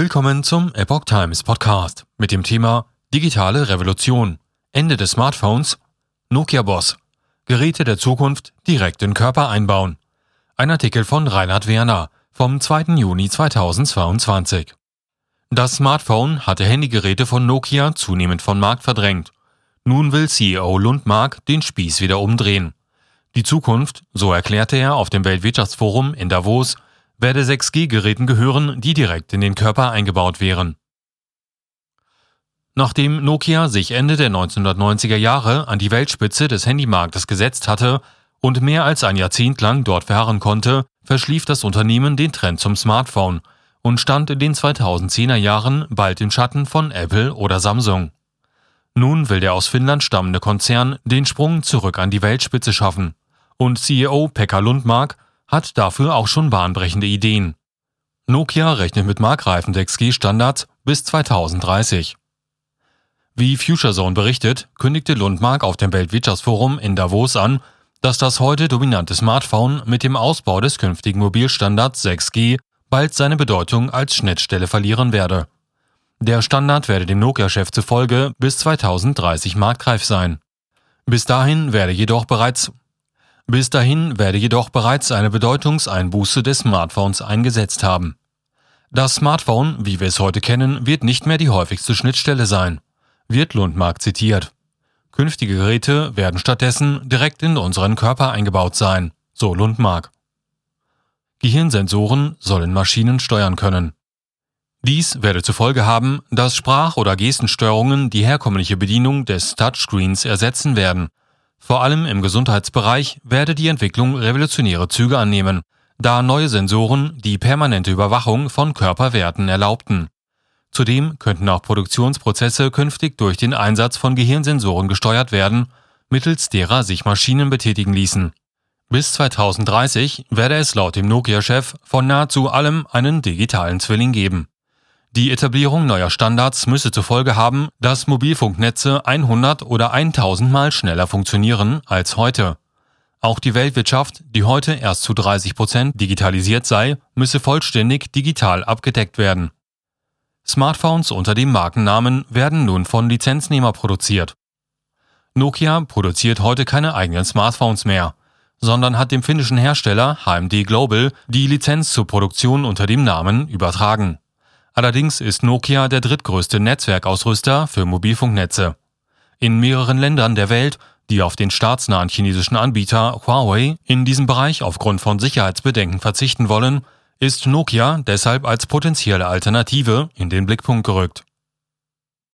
Willkommen zum Epoch Times Podcast mit dem Thema Digitale Revolution. Ende des Smartphones. Nokia Boss. Geräte der Zukunft direkt in Körper einbauen. Ein Artikel von Reinhard Werner vom 2. Juni 2022. Das Smartphone hatte Handygeräte von Nokia zunehmend vom Markt verdrängt. Nun will CEO Lundmark den Spieß wieder umdrehen. Die Zukunft, so erklärte er auf dem Weltwirtschaftsforum in Davos, werde 6G-Geräten gehören, die direkt in den Körper eingebaut wären. Nachdem Nokia sich Ende der 1990er Jahre an die Weltspitze des Handymarktes gesetzt hatte und mehr als ein Jahrzehnt lang dort verharren konnte, verschlief das Unternehmen den Trend zum Smartphone und stand in den 2010er Jahren bald im Schatten von Apple oder Samsung. Nun will der aus Finnland stammende Konzern den Sprung zurück an die Weltspitze schaffen und CEO Pekka Lundmark hat dafür auch schon bahnbrechende Ideen. Nokia rechnet mit markreifen 6G-Standards bis 2030. Wie FutureZone berichtet, kündigte Lundmark auf dem Weltwirtschaftsforum in Davos an, dass das heute dominante Smartphone mit dem Ausbau des künftigen Mobilstandards 6G bald seine Bedeutung als Schnittstelle verlieren werde. Der Standard werde dem Nokia-Chef zufolge bis 2030 marktreif sein. Bis dahin werde jedoch bereits bis dahin werde jedoch bereits eine Bedeutungseinbuße des Smartphones eingesetzt haben. Das Smartphone, wie wir es heute kennen, wird nicht mehr die häufigste Schnittstelle sein, wird Lundmark zitiert. Künftige Geräte werden stattdessen direkt in unseren Körper eingebaut sein, so Lundmark. Gehirnsensoren sollen Maschinen steuern können. Dies werde zur Folge haben, dass Sprach- oder Gestensteuerungen die herkömmliche Bedienung des Touchscreens ersetzen werden vor allem im Gesundheitsbereich werde die Entwicklung revolutionäre Züge annehmen, da neue Sensoren die permanente Überwachung von Körperwerten erlaubten. Zudem könnten auch Produktionsprozesse künftig durch den Einsatz von Gehirnsensoren gesteuert werden, mittels derer sich Maschinen betätigen ließen. Bis 2030 werde es laut dem Nokia-Chef von nahezu allem einen digitalen Zwilling geben. Die Etablierung neuer Standards müsse zur Folge haben, dass Mobilfunknetze 100 oder 1000 Mal schneller funktionieren als heute. Auch die Weltwirtschaft, die heute erst zu 30 Prozent digitalisiert sei, müsse vollständig digital abgedeckt werden. Smartphones unter dem Markennamen werden nun von Lizenznehmer produziert. Nokia produziert heute keine eigenen Smartphones mehr, sondern hat dem finnischen Hersteller HMD Global die Lizenz zur Produktion unter dem Namen übertragen. Allerdings ist Nokia der drittgrößte Netzwerkausrüster für Mobilfunknetze. In mehreren Ländern der Welt, die auf den staatsnahen chinesischen Anbieter Huawei in diesem Bereich aufgrund von Sicherheitsbedenken verzichten wollen, ist Nokia deshalb als potenzielle Alternative in den Blickpunkt gerückt.